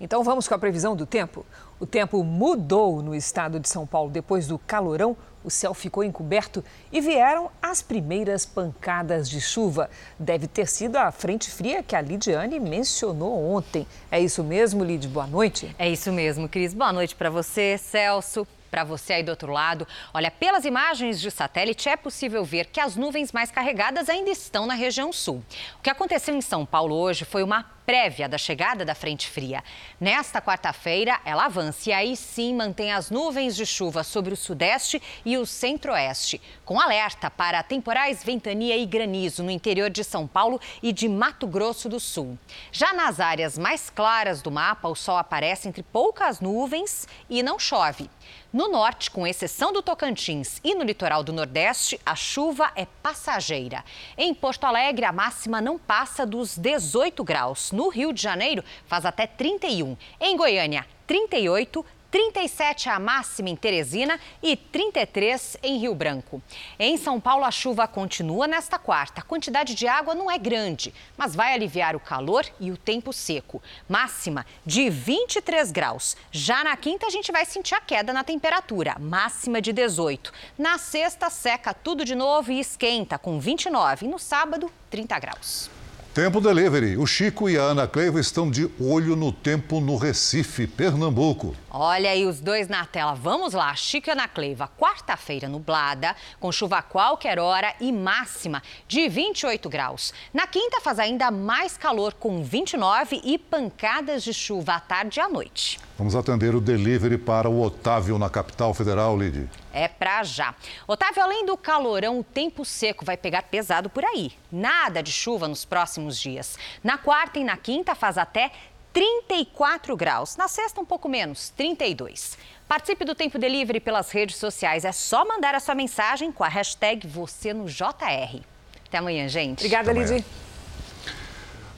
Então vamos com a previsão do tempo. O tempo mudou no estado de São Paulo depois do calorão. O céu ficou encoberto e vieram as primeiras pancadas de chuva. Deve ter sido a frente fria que a Lidiane mencionou ontem. É isso mesmo, Lid? Boa noite. É isso mesmo, Cris. Boa noite para você, Celso, para você aí do outro lado. Olha, pelas imagens de satélite é possível ver que as nuvens mais carregadas ainda estão na região sul. O que aconteceu em São Paulo hoje foi uma prévia da chegada da frente fria. Nesta quarta-feira, ela avança e aí sim mantém as nuvens de chuva sobre o sudeste e o centro-oeste, com alerta para temporais, ventania e granizo no interior de São Paulo e de Mato Grosso do Sul. Já nas áreas mais claras do mapa, o sol aparece entre poucas nuvens e não chove. No norte, com exceção do Tocantins e no litoral do Nordeste, a chuva é passageira. Em Porto Alegre, a máxima não passa dos 18 graus. No Rio de Janeiro, faz até 31. Em Goiânia, 38. 37 a máxima em Teresina e 33 em Rio Branco. Em São Paulo, a chuva continua nesta quarta. A quantidade de água não é grande, mas vai aliviar o calor e o tempo seco. Máxima de 23 graus. Já na quinta, a gente vai sentir a queda na temperatura, máxima de 18. Na sexta, seca tudo de novo e esquenta, com 29. E no sábado, 30 graus. Tempo Delivery. O Chico e a Ana Cleiva estão de olho no tempo no Recife, Pernambuco. Olha aí os dois na tela. Vamos lá, Chico e Ana Cleiva. Quarta-feira nublada, com chuva a qualquer hora e máxima de 28 graus. Na quinta faz ainda mais calor, com 29 e pancadas de chuva à tarde e à noite. Vamos atender o delivery para o Otávio na capital federal, Lid. É pra já. Otávio, além do calorão, o tempo seco vai pegar pesado por aí. Nada de chuva nos próximos dias. Na quarta e na quinta faz até 34 graus. Na sexta, um pouco menos, 32. Participe do Tempo Delivery pelas redes sociais. É só mandar a sua mensagem com a hashtag você no JR. Até amanhã, gente. Obrigada, Lidy.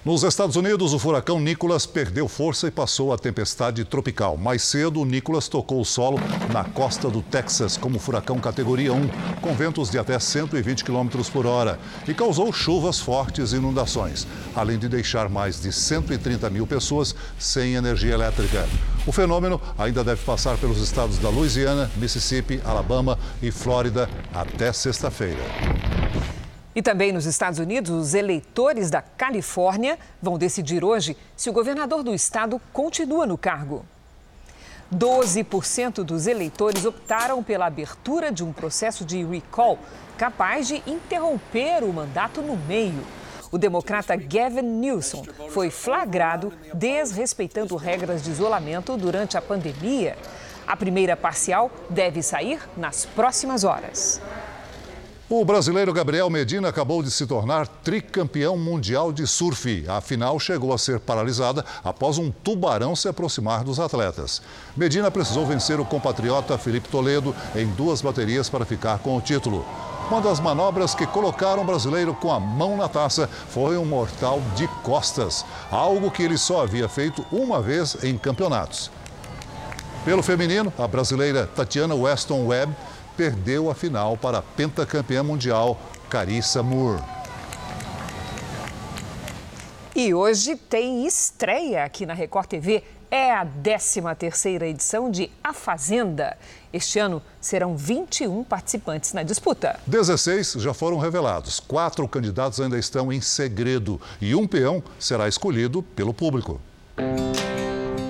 Nos Estados Unidos, o furacão Nicholas perdeu força e passou a tempestade tropical. Mais cedo, o Nicholas tocou o solo na costa do Texas como furacão categoria 1, com ventos de até 120 km por hora, e causou chuvas fortes e inundações, além de deixar mais de 130 mil pessoas sem energia elétrica. O fenômeno ainda deve passar pelos estados da Louisiana, Mississippi, Alabama e Flórida até sexta-feira. E também nos Estados Unidos, os eleitores da Califórnia vão decidir hoje se o governador do estado continua no cargo. 12% dos eleitores optaram pela abertura de um processo de recall capaz de interromper o mandato no meio. O democrata Gavin Newsom foi flagrado desrespeitando regras de isolamento durante a pandemia. A primeira parcial deve sair nas próximas horas. O brasileiro Gabriel Medina acabou de se tornar tricampeão mundial de surf. A final chegou a ser paralisada após um tubarão se aproximar dos atletas. Medina precisou vencer o compatriota Felipe Toledo em duas baterias para ficar com o título. Uma das manobras que colocaram o brasileiro com a mão na taça foi um mortal de costas, algo que ele só havia feito uma vez em campeonatos. Pelo feminino, a brasileira Tatiana Weston Webb perdeu a final para a pentacampeã mundial Carissa Moore. E hoje tem estreia aqui na Record TV. É a 13ª edição de A Fazenda. Este ano serão 21 participantes na disputa. 16 já foram revelados. Quatro candidatos ainda estão em segredo e um peão será escolhido pelo público.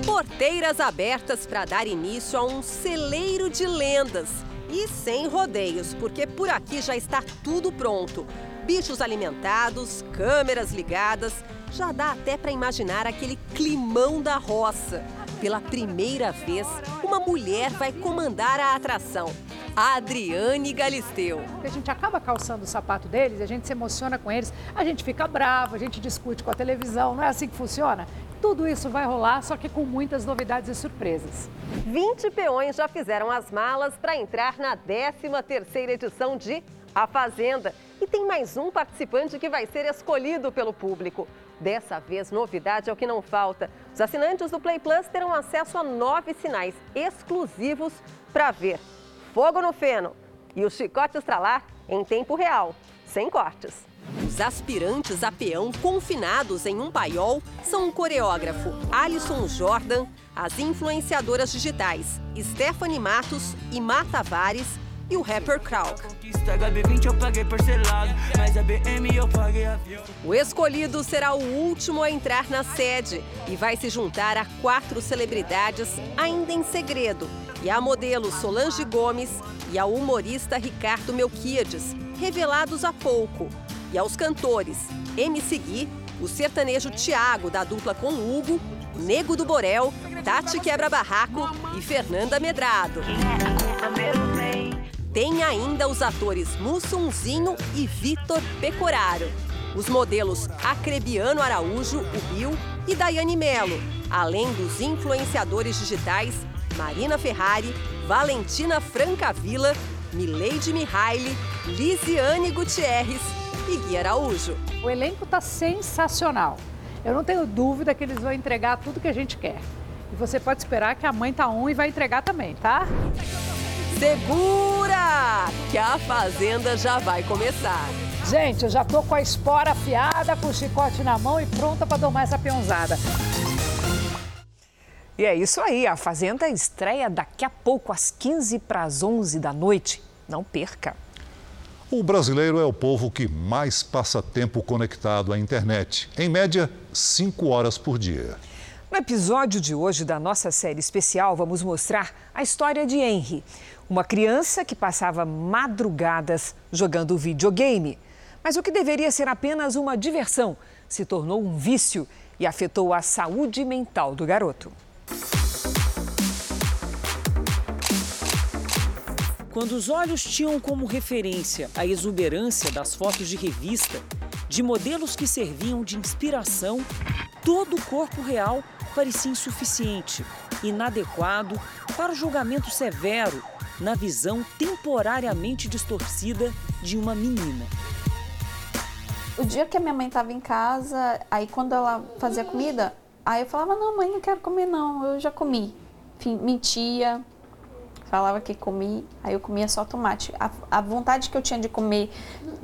Porteiras abertas para dar início a um celeiro de lendas e sem rodeios, porque por aqui já está tudo pronto. Bichos alimentados, câmeras ligadas, já dá até para imaginar aquele climão da roça. Pela primeira vez, uma mulher vai comandar a atração. Adriane Galisteu. A gente acaba calçando o sapato deles, a gente se emociona com eles, a gente fica bravo, a gente discute com a televisão, não é assim que funciona? Tudo isso vai rolar, só que com muitas novidades e surpresas. 20 peões já fizeram as malas para entrar na 13ª edição de A Fazenda. E tem mais um participante que vai ser escolhido pelo público. Dessa vez, novidade é o que não falta. Os assinantes do Play Plus terão acesso a nove sinais exclusivos para ver Fogo no Feno e o Chicote Estralar em tempo real, sem cortes. Os aspirantes a peão confinados em um paiol são o coreógrafo Alisson Jordan, as influenciadoras digitais Stephanie Matos e Mata Tavares e o rapper Krauk. O escolhido será o último a entrar na sede e vai se juntar a quatro celebridades ainda em segredo, e a modelo Solange Gomes e ao humorista Ricardo Melquiades, revelados há pouco e aos cantores MC Gui, o sertanejo Tiago, da dupla com Hugo, Nego do Borel, Tati Quebra Barraco e Fernanda Medrado. Tem ainda os atores Mussunzinho e Vitor Pecoraro. Os modelos Acrebiano Araújo, o Bill, e Daiane Melo, além dos influenciadores digitais Marina Ferrari, Valentina Francavilla, Mileide Mihaly, Lisiane Gutierrez e Gui Araújo. O elenco está sensacional. Eu não tenho dúvida que eles vão entregar tudo que a gente quer. E você pode esperar que a mãe tá on e vai entregar também, tá? Segura! Que a fazenda já vai começar. Gente, eu já tô com a espora afiada, com o chicote na mão e pronta para domar essa peãozada. E é isso aí, a Fazenda estreia daqui a pouco, às 15 para as 11 da noite. Não perca! O brasileiro é o povo que mais passa tempo conectado à internet. Em média, 5 horas por dia. No episódio de hoje da nossa série especial, vamos mostrar a história de Henry, uma criança que passava madrugadas jogando videogame. Mas o que deveria ser apenas uma diversão se tornou um vício e afetou a saúde mental do garoto. Quando os olhos tinham como referência a exuberância das fotos de revista, de modelos que serviam de inspiração, todo o corpo real parecia insuficiente, inadequado para o julgamento severo na visão temporariamente distorcida de uma menina. O dia que a minha mãe estava em casa, aí quando ela fazia comida, aí eu falava: Não, mãe, não quero comer, não, eu já comi. Enfim, mentia, falava que comi, aí eu comia só tomate. A, a, vontade que eu tinha de comer,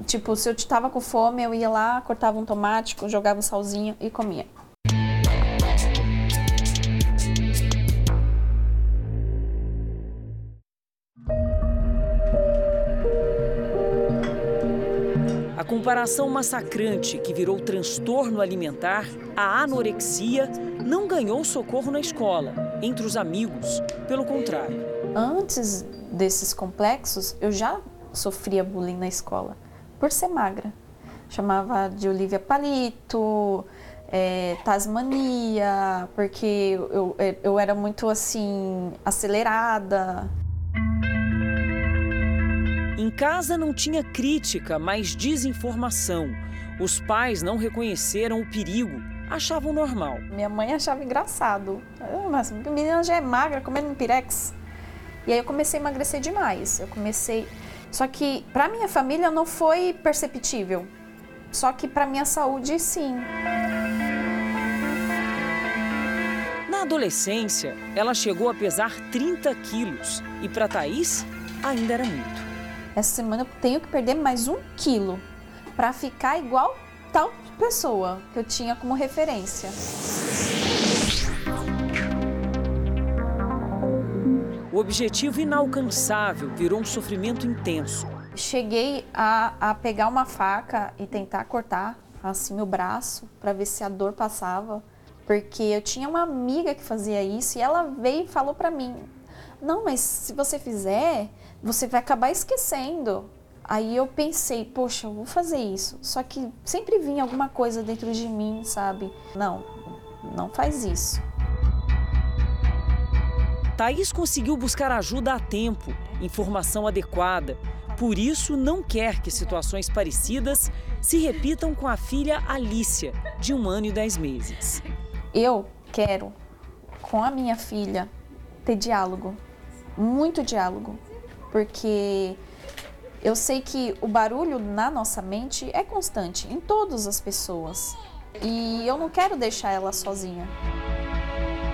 tipo, se eu estava com fome, eu ia lá, cortava um tomate, jogava um salzinho e comia. A comparação massacrante que virou transtorno alimentar, a anorexia, não ganhou socorro na escola, entre os amigos. Pelo contrário antes desses complexos, eu já sofria bullying na escola, por ser magra. Chamava de Olivia Palito, é, Tasmania, porque eu, eu era muito assim, acelerada. Em casa não tinha crítica, mas desinformação. Os pais não reconheceram o perigo, achavam normal. Minha mãe achava engraçado. Mas a menina já é magra, comendo um pirex. E aí eu comecei a emagrecer demais. Eu comecei. Só que para minha família não foi perceptível. Só que para minha saúde, sim. Na adolescência, ela chegou a pesar 30 quilos. E para Thaís, ainda era muito. Essa semana eu tenho que perder mais um quilo para ficar igual tal pessoa que eu tinha como referência. O objetivo inalcançável virou um sofrimento intenso. Cheguei a, a pegar uma faca e tentar cortar assim o braço para ver se a dor passava, porque eu tinha uma amiga que fazia isso e ela veio e falou para mim: "Não, mas se você fizer, você vai acabar esquecendo". Aí eu pensei, poxa, eu vou fazer isso. Só que sempre vinha alguma coisa dentro de mim, sabe? Não, não faz isso. Thaís conseguiu buscar ajuda a tempo, informação adequada. Por isso, não quer que situações parecidas se repitam com a filha Alícia, de um ano e dez meses. Eu quero, com a minha filha, ter diálogo, muito diálogo, porque eu sei que o barulho na nossa mente é constante em todas as pessoas e eu não quero deixar ela sozinha.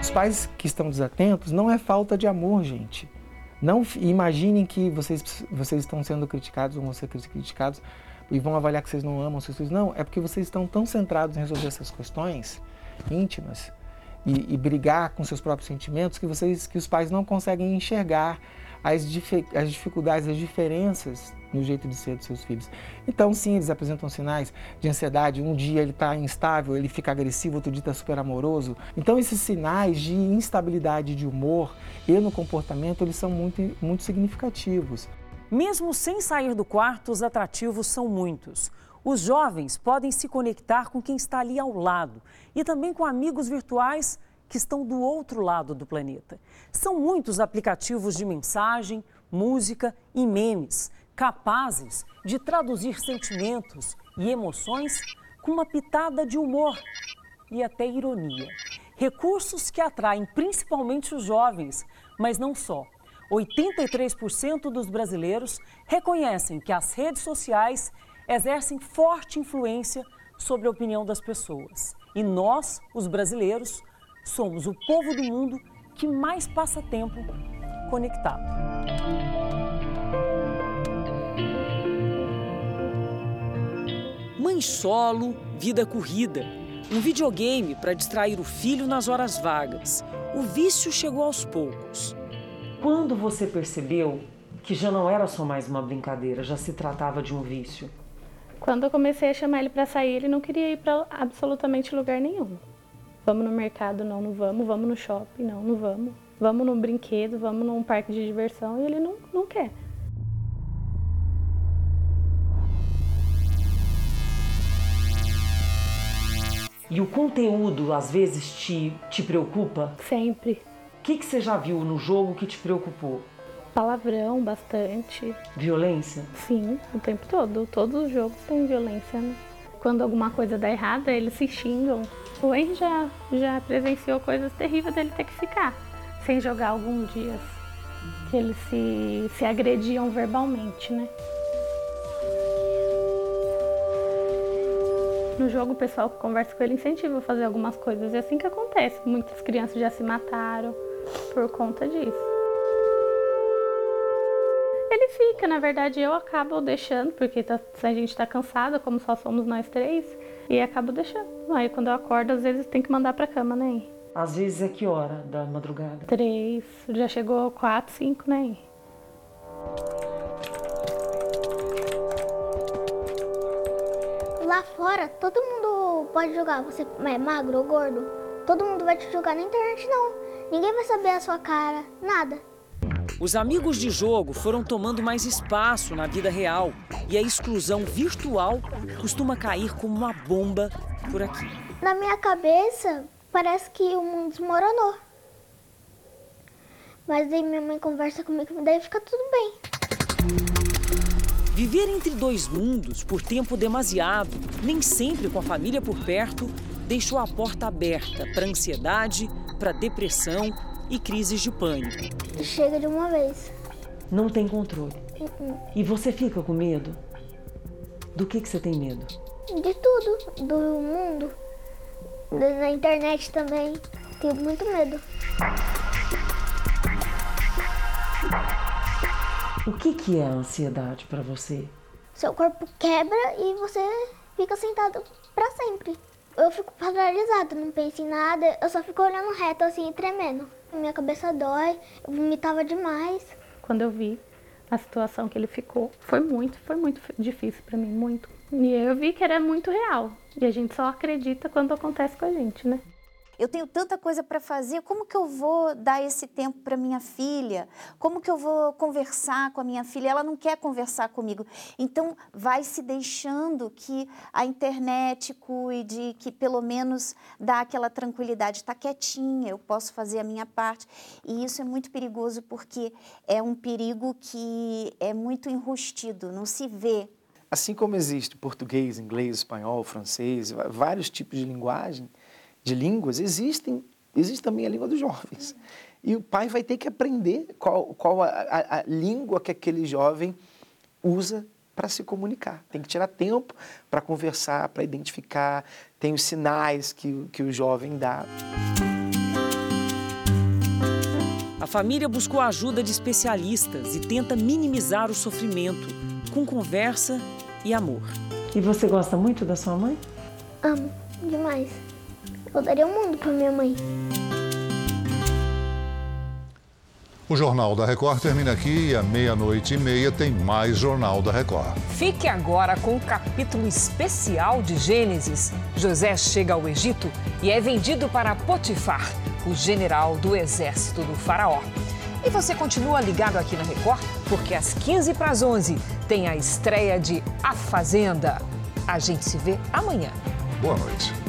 Os pais que estão desatentos não é falta de amor, gente. Não imaginem que vocês, vocês estão sendo criticados ou vão ser criticados e vão avaliar que vocês não amam seus filhos. Não, é porque vocês estão tão centrados em resolver essas questões íntimas e, e brigar com seus próprios sentimentos que vocês, que os pais não conseguem enxergar as, as dificuldades, as diferenças no jeito de ser dos seus filhos. Então, sim, eles apresentam sinais de ansiedade. Um dia ele está instável, ele fica agressivo, outro dia está super amoroso. Então, esses sinais de instabilidade de humor e no comportamento, eles são muito, muito significativos. Mesmo sem sair do quarto, os atrativos são muitos. Os jovens podem se conectar com quem está ali ao lado e também com amigos virtuais que estão do outro lado do planeta. São muitos aplicativos de mensagem, música e memes capazes de traduzir sentimentos e emoções com uma pitada de humor e até ironia. Recursos que atraem principalmente os jovens, mas não só. 83% dos brasileiros reconhecem que as redes sociais exercem forte influência sobre a opinião das pessoas. E nós, os brasileiros, somos o povo do mundo que mais passa tempo conectado. Mãe solo, vida corrida. Um videogame para distrair o filho nas horas vagas. O vício chegou aos poucos. Quando você percebeu que já não era só mais uma brincadeira, já se tratava de um vício. Quando eu comecei a chamar ele para sair, ele não queria ir para absolutamente lugar nenhum. Vamos no mercado, não, não vamos. Vamos no shopping, não, não vamos. Vamos num brinquedo, vamos num parque de diversão e ele não, não quer. E o conteúdo às vezes te, te preocupa? Sempre. O que, que você já viu no jogo que te preocupou? Palavrão, bastante. Violência? Sim, o tempo todo. Todos os jogos têm violência, né? Quando alguma coisa dá errada, eles se xingam. O Henry já, já presenciou coisas terríveis dele ter que ficar sem jogar alguns dias. Que eles se, se agrediam verbalmente, né? No jogo, o pessoal que conversa com ele incentiva a fazer algumas coisas. E é assim que acontece. Muitas crianças já se mataram por conta disso. Ele fica, na verdade, eu acabo deixando, porque tá, a gente tá cansada, como só somos nós três, e acabo deixando. Aí quando eu acordo, às vezes tem que mandar pra cama, né? Às vezes é que hora da madrugada? Três, já chegou quatro, cinco, né? lá fora, todo mundo pode jogar. Você é magro ou gordo, todo mundo vai te jogar na internet, não. Ninguém vai saber a sua cara, nada. Os amigos de jogo foram tomando mais espaço na vida real e a exclusão virtual costuma cair como uma bomba por aqui. Na minha cabeça, parece que o mundo desmoronou. Mas aí minha mãe conversa comigo, daí fica tudo bem. Viver entre dois mundos por tempo demasiado, nem sempre com a família por perto, deixou a porta aberta para ansiedade, para depressão e crises de pânico. Chega de uma vez. Não tem controle. Uh -uh. E você fica com medo? Do que, que você tem medo? De tudo, do mundo, da internet também. Tenho muito medo. O que, que é a ansiedade para você? Seu corpo quebra e você fica sentado para sempre. Eu fico paralisada, não penso em nada, eu só fico olhando reto assim e tremendo. Minha cabeça dói, eu vomitava demais. Quando eu vi a situação que ele ficou, foi muito, foi muito difícil para mim, muito. E eu vi que era muito real. E a gente só acredita quando acontece com a gente, né? Eu tenho tanta coisa para fazer, como que eu vou dar esse tempo para minha filha? Como que eu vou conversar com a minha filha? Ela não quer conversar comigo. Então, vai se deixando que a internet cuide, que pelo menos dá aquela tranquilidade, está quietinha, eu posso fazer a minha parte. E isso é muito perigoso porque é um perigo que é muito enrustido, não se vê Assim como existe português, inglês, espanhol, francês, vários tipos de linguagem, de línguas, existem, existe também a língua dos jovens. E o pai vai ter que aprender qual, qual a, a, a língua que aquele jovem usa para se comunicar. Tem que tirar tempo para conversar, para identificar, tem os sinais que, que o jovem dá. A família buscou a ajuda de especialistas e tenta minimizar o sofrimento com conversa e amor. E você gosta muito da sua mãe? Amo demais. Eu daria o mundo para minha mãe. O Jornal da Record termina aqui e à meia-noite e meia tem mais Jornal da Record. Fique agora com o capítulo especial de Gênesis. José chega ao Egito e é vendido para Potifar, o general do exército do faraó. E você continua ligado aqui na Record, porque às 15 para as 11 tem a estreia de A Fazenda. A gente se vê amanhã. Boa noite.